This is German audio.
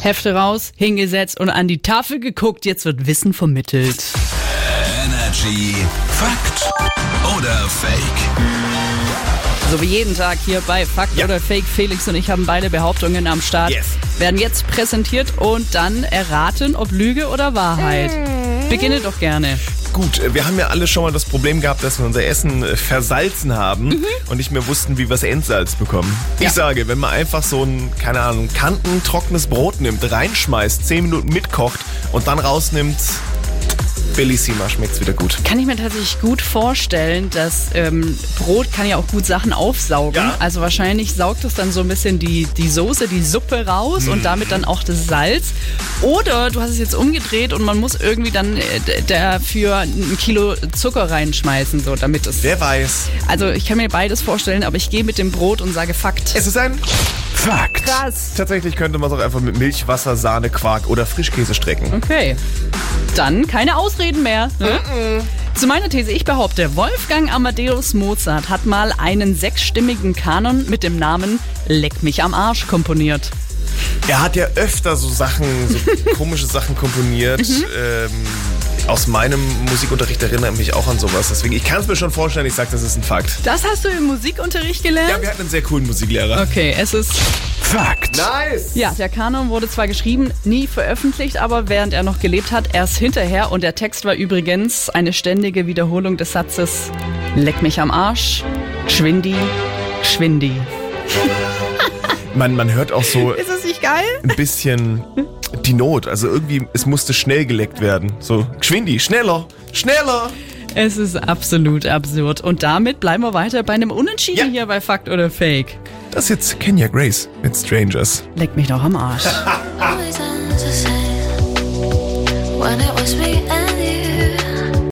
Hefte raus, hingesetzt und an die Tafel geguckt. Jetzt wird Wissen vermittelt. Energy Fakt oder Fake? So wie jeden Tag hier bei Fakt oder Fake. Felix und ich haben beide Behauptungen am Start. Yes. Werden jetzt präsentiert und dann erraten, ob Lüge oder Wahrheit. Beginne doch gerne. Gut, wir haben ja alle schon mal das Problem gehabt, dass wir unser Essen äh, versalzen haben und nicht mehr wussten, wie wir das Endsalz bekommen. Ich Ja. sage, wenn man einfach so ein, keine Ahnung, kantentrockenes Brot nimmt, reinschmeißt, 10 Minuten mitkocht und dann rausnimmt, Bellissima schmeckt's wieder gut. Kann ich mir tatsächlich gut vorstellen, dass ähm, Brot kann ja auch gut Sachen aufsaugen. Ja. Also wahrscheinlich saugt es dann so ein bisschen die, die Soße, die Suppe raus und damit dann auch das Salz. Oder du hast es jetzt umgedreht und man muss irgendwie dann äh, dafür ein Kilo Zucker reinschmeißen, so damit es. Wer weiß. Also ich kann mir beides vorstellen, aber ich gehe mit dem Brot und sage Fakt. Es ist ein... Fakt. Krass. Tatsächlich könnte man es auch einfach mit Milch, Wasser, Sahne, Quark oder Frischkäse strecken. Okay. Dann keine Ausreden mehr. Ne? Zu meiner These, ich behaupte, Wolfgang Amadeus Mozart hat mal einen sechsstimmigen Kanon mit dem Namen Leck mich am Arsch komponiert. Er hat ja öfter so Sachen, so komische Sachen komponiert. Ähm, aus meinem Musikunterricht erinnere ich mich auch an sowas. Deswegen, ich kann es mir schon vorstellen, ich sage, das ist ein Fakt. Das hast du im Musikunterricht gelernt? Ja, wir hatten einen sehr coolen Musiklehrer. Okay, es ist. Fakt. Nice! Ja, der Kanon wurde zwar geschrieben, nie veröffentlicht, aber während er noch gelebt hat, erst hinterher. Und der Text war übrigens eine ständige Wiederholung des Satzes Leck mich am Arsch, Schwindi, Schwindi. Man, man hört auch so Ist das nicht geil? ein bisschen die Not. Also irgendwie, es musste schnell geleckt werden. So, Geschwindi, schneller, schneller! Es ist absolut absurd. Und damit bleiben wir weiter bei einem Unentschieden Ja. hier bei Fakt oder Fake. Das ist jetzt Kenya Grace mit Strangers. Leck mich doch am Arsch.